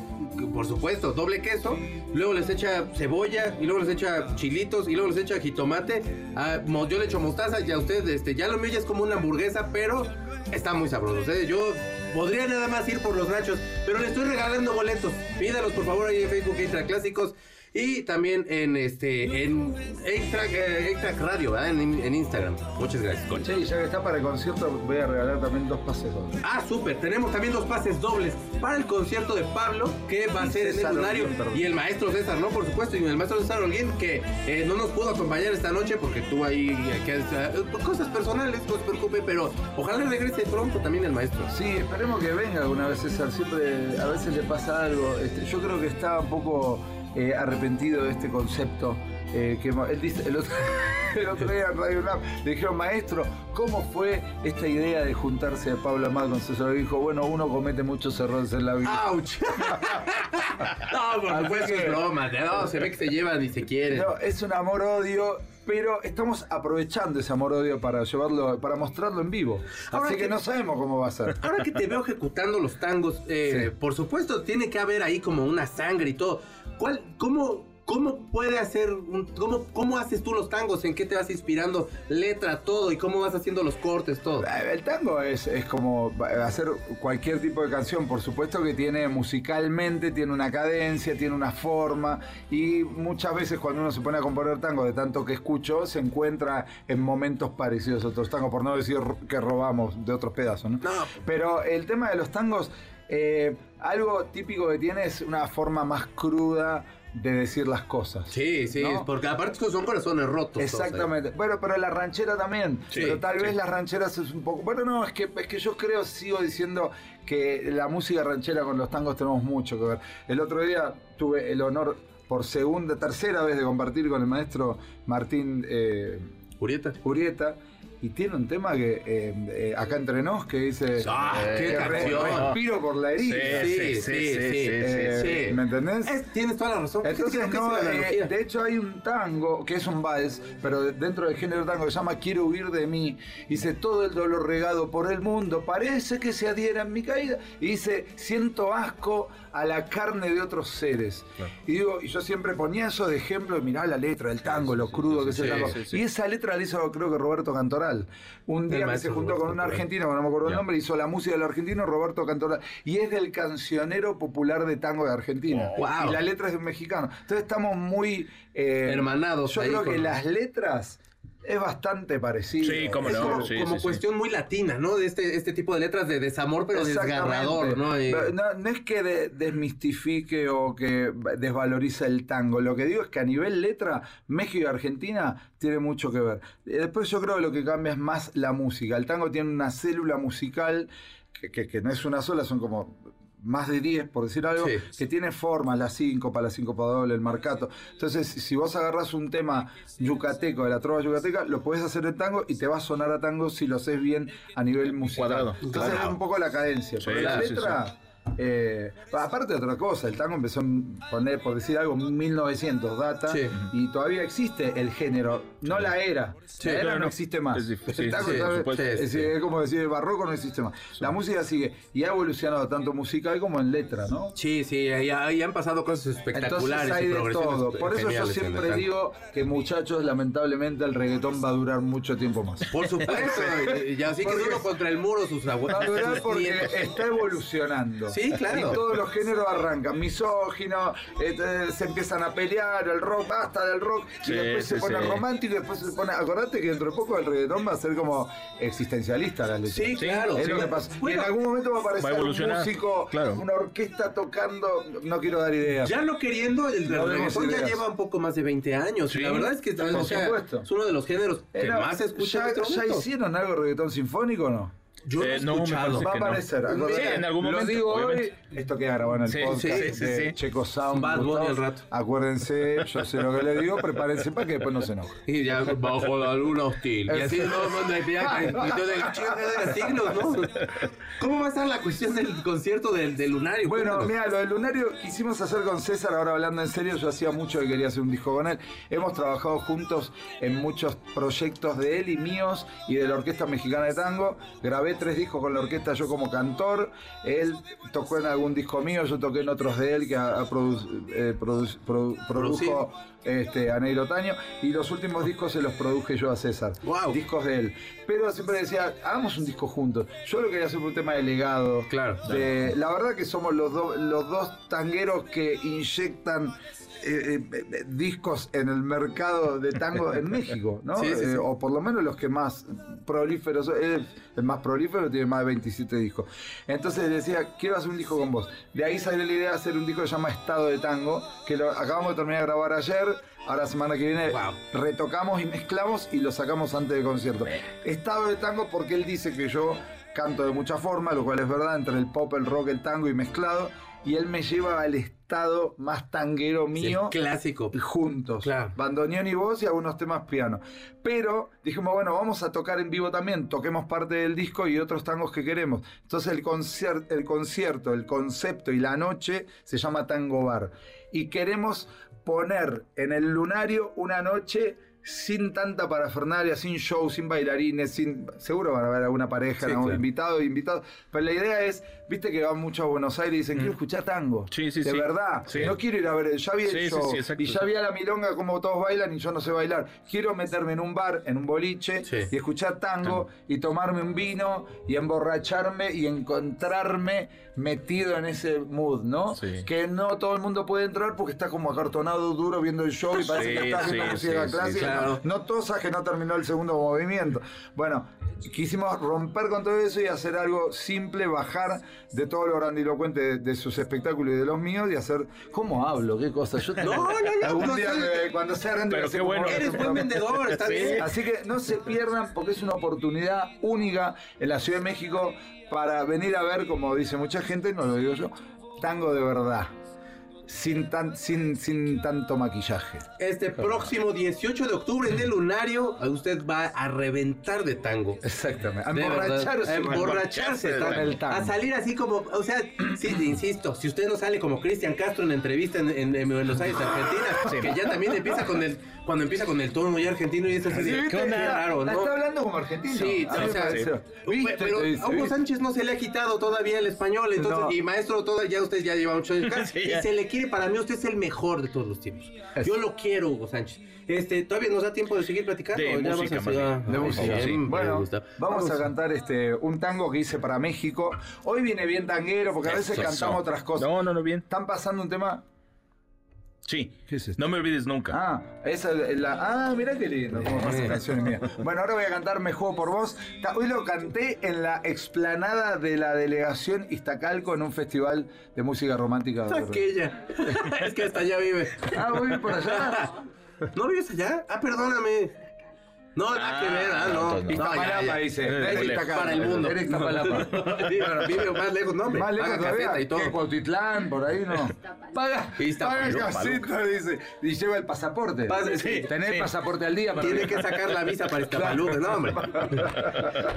por supuesto, doble queso. Luego les echa cebolla. Y luego les echa chilitos. Y luego les echa jitomate. Ah, yo le echo mostaza. Y a usted, este, ya lo mío ya es como una hamburguesa. Pero está muy sabroso. ¿eh? Yo podría nada más ir por los nachos. Pero le estoy regalando boletos. Pídalos, por favor, ahí en Facebook Extra Clásicos. Y también en este en Extra, eh, Extra Radio, ¿verdad? En, en Instagram. Muchas gracias. Y ya que está para el concierto, voy a regalar también dos pases dobles. Ah, súper. Tenemos también dos pases dobles para el concierto de Pablo, que va a ser en el perdón. Y el maestro César, ¿no? Por supuesto. Y el maestro César Holguín, que eh, no nos pudo acompañar esta noche porque tuvo ahí eh, que, eh, cosas personales, no se preocupe. Pero ojalá regrese pronto también el maestro. Sí, esperemos que venga alguna vez César. Siempre, a veces le pasa algo. Este, yo creo que está un poco eh, arrepentido de este concepto. eh, que él dice, el otro, el otro día en Radio UNAM le dijeron, maestro, ¿cómo fue esta idea de juntarse a Pablo Amado con César? Y dijo, bueno, uno comete muchos errores en la vida. ¡Auch! no, por supuesto es broma. No, se ve que se llevan y se quieren. No, es un amor-odio, pero estamos aprovechando ese amor-odio para llevarlo, para mostrarlo en vivo. Ahora Así que, que- no sabemos cómo va a ser. Ahora que te veo ejecutando los tangos, eh, Sí. por supuesto tiene que haber ahí como una sangre y todo. ¿Cuál, cómo, cómo puede hacer, un- cómo, cómo haces tú los tangos? ¿En qué te vas inspirando? Letra, todo, y cómo vas haciendo los cortes, todo. El tango es, es como hacer cualquier tipo de canción, por supuesto que tiene musicalmente, tiene una cadencia, tiene una forma y muchas veces cuando uno se pone a componer tango de tanto que escucho, se encuentra en momentos parecidos a otros tangos, por no decir que robamos de otros pedazos, ¿no? No. Pero el tema de los tangos, eh, algo típico que tiene es una forma más cruda, de decir las cosas. Sí, sí, ¿No? porque aparte son corazones rotos. Exactamente. Bueno, pero la ranchera también. Sí, pero tal sí. vez las rancheras es un poco. Bueno, no, es que, es que yo creo, sigo diciendo que la música ranchera con los tangos tenemos mucho que ver. El otro día tuve el honor por segunda, tercera vez de compartir con el maestro Martín eh, Urieta. Urieta. Y tiene un tema que eh, eh, acá entre nos que dice Ah, eh, qué respiro por la herida. Sí, sí, sí, sí, sí, Eh, sí. ¿Me entendés? Es- tienes toda la razón. Entonces, no, eh, de hecho hay un tango que es un vals, pero de- dentro del género tango que se llama Quiero huir de mí. Dice, todo el dolor regado por el mundo parece que se adhiera en mi caída. Y dice, siento asco a la carne de otros seres. Y digo, y yo siempre ponía eso de ejemplo, mirá la letra del tango, lo crudo que es el sí, tango. sí, sí. Y esa letra la hizo creo que Roberto Cantoral. Un día que se juntó Roberto con un argentino, que no me acuerdo el nombre, hizo la música del argentino Roberto Cantoral. Y es del cancionero popular de tango de Argentina. Oh, wow. Y la letra es de un mexicano. Entonces estamos muy... eh, Hermanados Yo creo que las letras es bastante parecido. Sí, cómo no, como, sí, como sí, sí. cuestión muy latina, ¿no? De este, este tipo de letras de desamor, pero desgarrador, ¿no? Y- no, no es que de- desmistifique o que desvaloriza el tango. Lo que digo es que a nivel letra, México y Argentina tiene mucho que ver. Después yo creo que lo que cambia es más la música. El tango tiene una célula musical que, que- que no es una sola, son como más de 10, por decir algo, Sí. que tiene forma, la síncopa, la síncopa doble, el marcato. Entonces, si vos agarras un tema yucateco, de la trova yucateca, lo podés hacer en tango y te va a sonar a tango si lo haces bien a nivel musical. Cuadrado. Entonces Claro. es un poco la cadencia. Sí, pero la letra, eh, aparte de otra cosa, el tango empezó, en, poner, por decir algo, 1900 data, Sí. y todavía existe el género, no la era. la era claro, no existe más. Es difícil, El tango, sí, ¿sabes? por supuesto. es, Sí, sí. es como decir, el barroco no existe más. La música sigue, y ha evolucionado tanto musical como en letra, ¿no? Sí, sí, ahí, ahí han pasado cosas espectaculares Entonces hay y de todo. Por eso yo siempre digo que muchachos, lamentablemente el reggaetón va a durar mucho tiempo más. Por supuesto, y, y así que uno contra el muro sus abuelos. Va a durar porque está evolucionando. Sí, claro. Y todos los géneros arrancan. Misógino, este, se empiezan a pelear, el rock, basta del rock. Sí, y después se pone sí. romántico y después se pone. Acordate que dentro de poco el reggaetón va a ser como existencialista la letra. Sí, claro. Es sí. lo que pasa. Bueno, y en algún momento va a Va a aparecer un evolucionar, músico, claro. una orquesta tocando. No quiero dar ideas. Ya no queriendo, el No reggaetón ya lleva un poco más de 20 años. Sí. y la verdad es que o sea, es uno de los géneros que Eh, no, más se escucha ¿Ya, este ya hicieron algo de reggaetón sinfónico o no? Yo lo he Eh, no, me parece Va a que no. aparecer. Sí, en algún Lo momento, digo obviamente. hoy. Esto queda grabado en el Sí, podcast sí, sí, de sí. Checo Sound. Bad Bunny al rato. Acuérdense, yo sé lo que le digo, prepárense para que después no se enoje. Y ya bajo la luna hostil. Y así no, no, no, ya, y todo el chingo de siglos, ¿no? ¿Cómo va a estar la cuestión del concierto del, del lunario? Bueno, mira, lo del lunario quisimos hacer con César, ahora hablando en serio, yo hacía mucho que quería hacer un disco con él. Hemos trabajado juntos en muchos proyectos de él y míos y de la Orquesta Mexicana de Tango. Grabé tres discos con la orquesta yo como cantor. Él tocó en algún disco mío, yo toqué en otros de él que produ- eh, produ- produ- produjo este, a Neiro Taño. Y los últimos discos se los produje yo a César. Guau. Discos de él. Pero siempre decía, hagamos un disco juntos. Yo lo quería hacer por un tema de legado. Claro. De- la verdad que somos los, dos los dos tangueros que inyectan eh, eh, discos en el mercado de tango en México, ¿no? Sí, sí, sí. Eh, o por lo menos los que más prolíferos, él, el más prolífero tiene más de 27 discos. Entonces decía, quiero hacer un disco con vos. De ahí salió la idea de hacer un disco que se llama Estado de Tango, que lo acabamos de terminar de grabar ayer. Ahora semana que viene Wow. retocamos y mezclamos y lo sacamos antes del concierto. Estado de tango porque él dice que yo canto de mucha forma, lo cual es verdad, entre el pop, el rock, el tango y mezclado. Y él me lleva al estado más tanguero mío. clásico. juntos. Claro. Bandoneón y voz y algunos temas piano. Pero dijimos, bueno, vamos a tocar en vivo también. Toquemos parte del disco y otros tangos que queremos. Entonces el, concier- el concierto, el concepto y la noche se llama Tango Bar. Y queremos poner en el lunario una noche sin tanta parafernalia, sin show, sin bailarines, sin. Seguro van a ver alguna pareja, Sí, algún claro. invitado, invitado. Pero la idea es, viste que van mucho a Buenos Aires y dicen, quiero escuchar tango. Mm. Sí, sí, de sí. verdad. No quiero ir a ver, el- ya vi el show exacto, y ya vi a la milonga como todos bailan y yo no sé bailar. Quiero meterme en un bar, en un boliche y escuchar tango y tomarme un vino y emborracharme y encontrarme metido en ese mood, ¿no? Sí. Que no todo el mundo puede entrar porque está como acartonado duro viendo el show y parece que está clásica. sí, claro. No tosa que no terminó el segundo movimiento. Bueno, quisimos romper con todo eso y hacer algo simple, bajar de todo lo grandilocuente de, de sus espectáculos y de los míos y hacer. ¿Cómo hablo? ¿Qué cosa? Yo No, no, no, Algún no, día, no. cuando sea grande, Pero qué bueno. Eres buen vendedor, está Sí. bien. Así que no se pierdan porque es una oportunidad única en la Ciudad de México para venir a ver, como dice mucha gente, no lo digo yo, tango de verdad. Sin, tan, sin, sin tanto maquillaje. Este próximo 18 de octubre en el Lunario, usted va a reventar de tango. Exactamente. A emborracharse. a emborracharse de tango. el tango. a salir así como, o sea, sí, insisto, si usted no sale como Cristian Castro en la entrevista en, en- en Buenos Aires, Argentina, que ya también empieza con el, cuando empieza con el tono muy argentino y eso así, Sí, qué raro, La ¿no? está hablando como argentino. Sí, o sea, ¿Viste? Pero a Hugo. Sánchez no se le ha quitado todavía el español, entonces, No. y maestro, todo, ya usted ya lleva mucho años Sí, y ya. se le quiere, para mí usted es el mejor de todos los tiempos. Es- Yo lo quiero, Hugo Sánchez. Este, ¿todavía nos da tiempo de seguir platicando? De ¿O ya música, vamos a- ah, De ah, música, sí, sí. Bueno, gusta. vamos a cantar este un tango que hice para México. Hoy viene bien tanguero porque a veces Eso. cantamos otras cosas. No, no, no, bien. Están pasando un tema. Sí. ¿Qué es esto? No me olvides nunca. Ah, esa es la. Ah, mirá qué lindo. cómo pasan canciones mías. Bueno, ahora voy a cantar Me Juego por Vos. Hoy lo canté en la explanada de la delegación Iztacalco en un festival de música romántica. Aquella. es que hasta allá vive. Ah, voy por allá. ¿No vives allá? Ah, perdóname. No, nada que ver, ah, no. entonces No, ya, Iztapalapa, dice. Para el mundo. Era Iztapalapa. Sí, pero vive más lejos, no, hombre. Más lejos Paga todavía. caseta y todo. ¿Qué, Cuautitlán, por ahí no. Paga, paga caseta, dice. Y lleva el pasaporte. Pase- sí, Tener sí. pasaporte al día para Tiene que sacar la visa para Iztapaluca, no, hombre.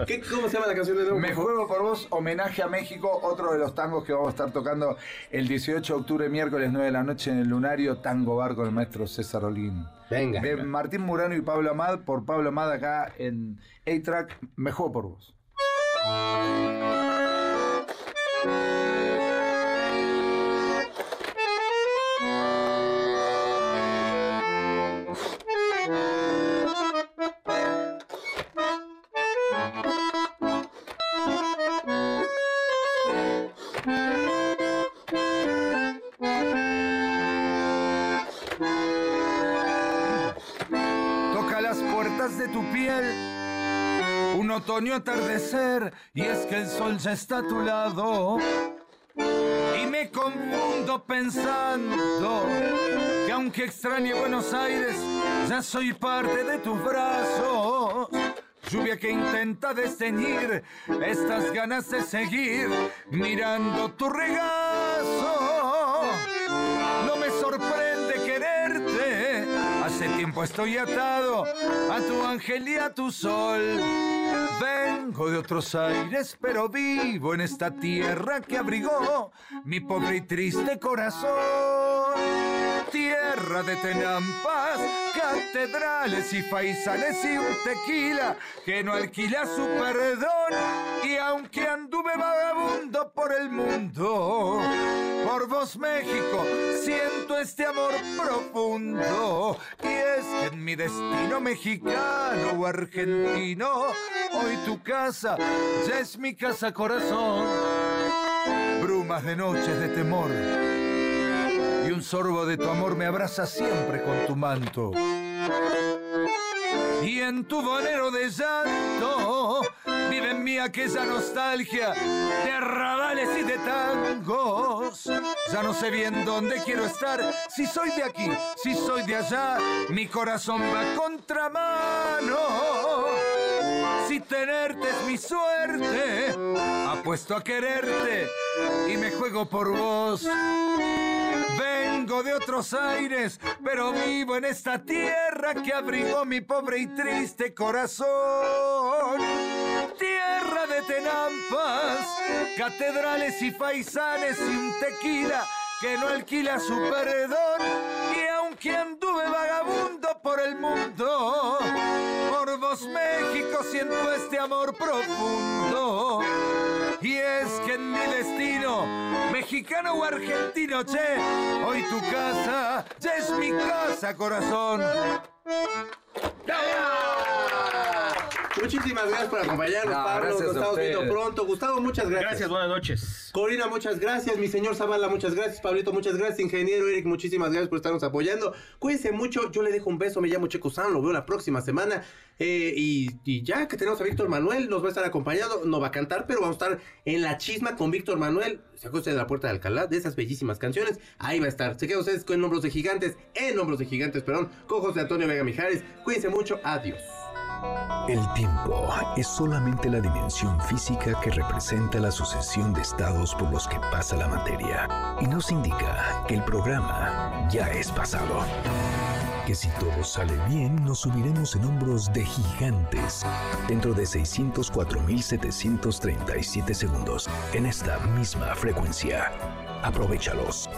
¿Qué, ¿Cómo se llama la canción de nuevo? Me juego por vos, homenaje a México, otro de los tangos que vamos a estar tocando el 18 de octubre, miércoles 9 de la noche en el Lunario Tango Bar con el maestro César Olguín. Venga. De Martín Murano y Pablo Amad, por Pablo Amad acá en A-Track, Me juego por vos. Otoño atardecer y es que el sol ya está a tu lado. Y me confundo pensando que aunque extrañe Buenos Aires, ya soy parte de tus brazos. Lluvia que intenta desteñir estas ganas de seguir mirando tu regazo. No me sorprende quererte. Hace tiempo estoy atado a tu ángel y a tu sol. Vengo de otros aires, pero vivo en esta tierra que abrigó mi pobre y triste corazón. Tierra de tenampas, catedrales y faisanes y un tequila que no alquila su perdón. Y aunque anduve vagabundo por el mundo, por vos México siento este amor profundo. Y es que en mi destino mexicano o argentino, hoy tu casa ya es mi casa corazón. Brumas de noches de temor sorbo de tu amor me abraza siempre con tu manto. Y en tu bolero de llanto vive en mí aquella nostalgia de arrabales y de tangos. Ya no sé bien dónde quiero estar, si soy de aquí, si soy de allá, mi corazón va contramano. Si tenerte es mi suerte, apuesto a quererte y me juego por vos. De otros aires, pero vivo en esta tierra que abrigó mi pobre y triste corazón. Tierra de tenampas, catedrales y faisanes un tequila que no alquila su perdón. Y aunque anduve vagabundo por el mundo, por México siento este amor profundo. Y es que en mi destino, mexicano o argentino, che, hoy tu casa ya es mi casa, corazón. Muchísimas gracias por acompañarnos, No, Pablo. Nos estamos viendo pronto. Gustavo, muchas gracias. Gracias, buenas noches. Corina, muchas gracias. Mi señor Zavala, muchas gracias. Pablito, muchas gracias. Ingeniero Eric, muchísimas gracias por estarnos apoyando. Cuídense mucho. Yo le dejo un beso. Me llamo Checo San. Lo veo la próxima semana. Eh, y, y ya que tenemos a Víctor Manuel, nos va a estar acompañando. No va a cantar, pero vamos a estar en la chisma con Víctor Manuel. Se usted de la puerta de Alcalá, de esas bellísimas canciones. Ahí va a estar. Se quedan ustedes con Hombros de Gigantes. En Hombros de Gigantes, perdón. Con José Antonio Vega Mijares. Cuídense mucho. Adiós. El tiempo es solamente la dimensión física que representa la sucesión de estados por los que pasa la materia y nos indica que el programa ya es pasado. Que si todo sale bien, nos subiremos en hombros de gigantes dentro de 604.737 segundos en esta misma frecuencia. Aprovechalos.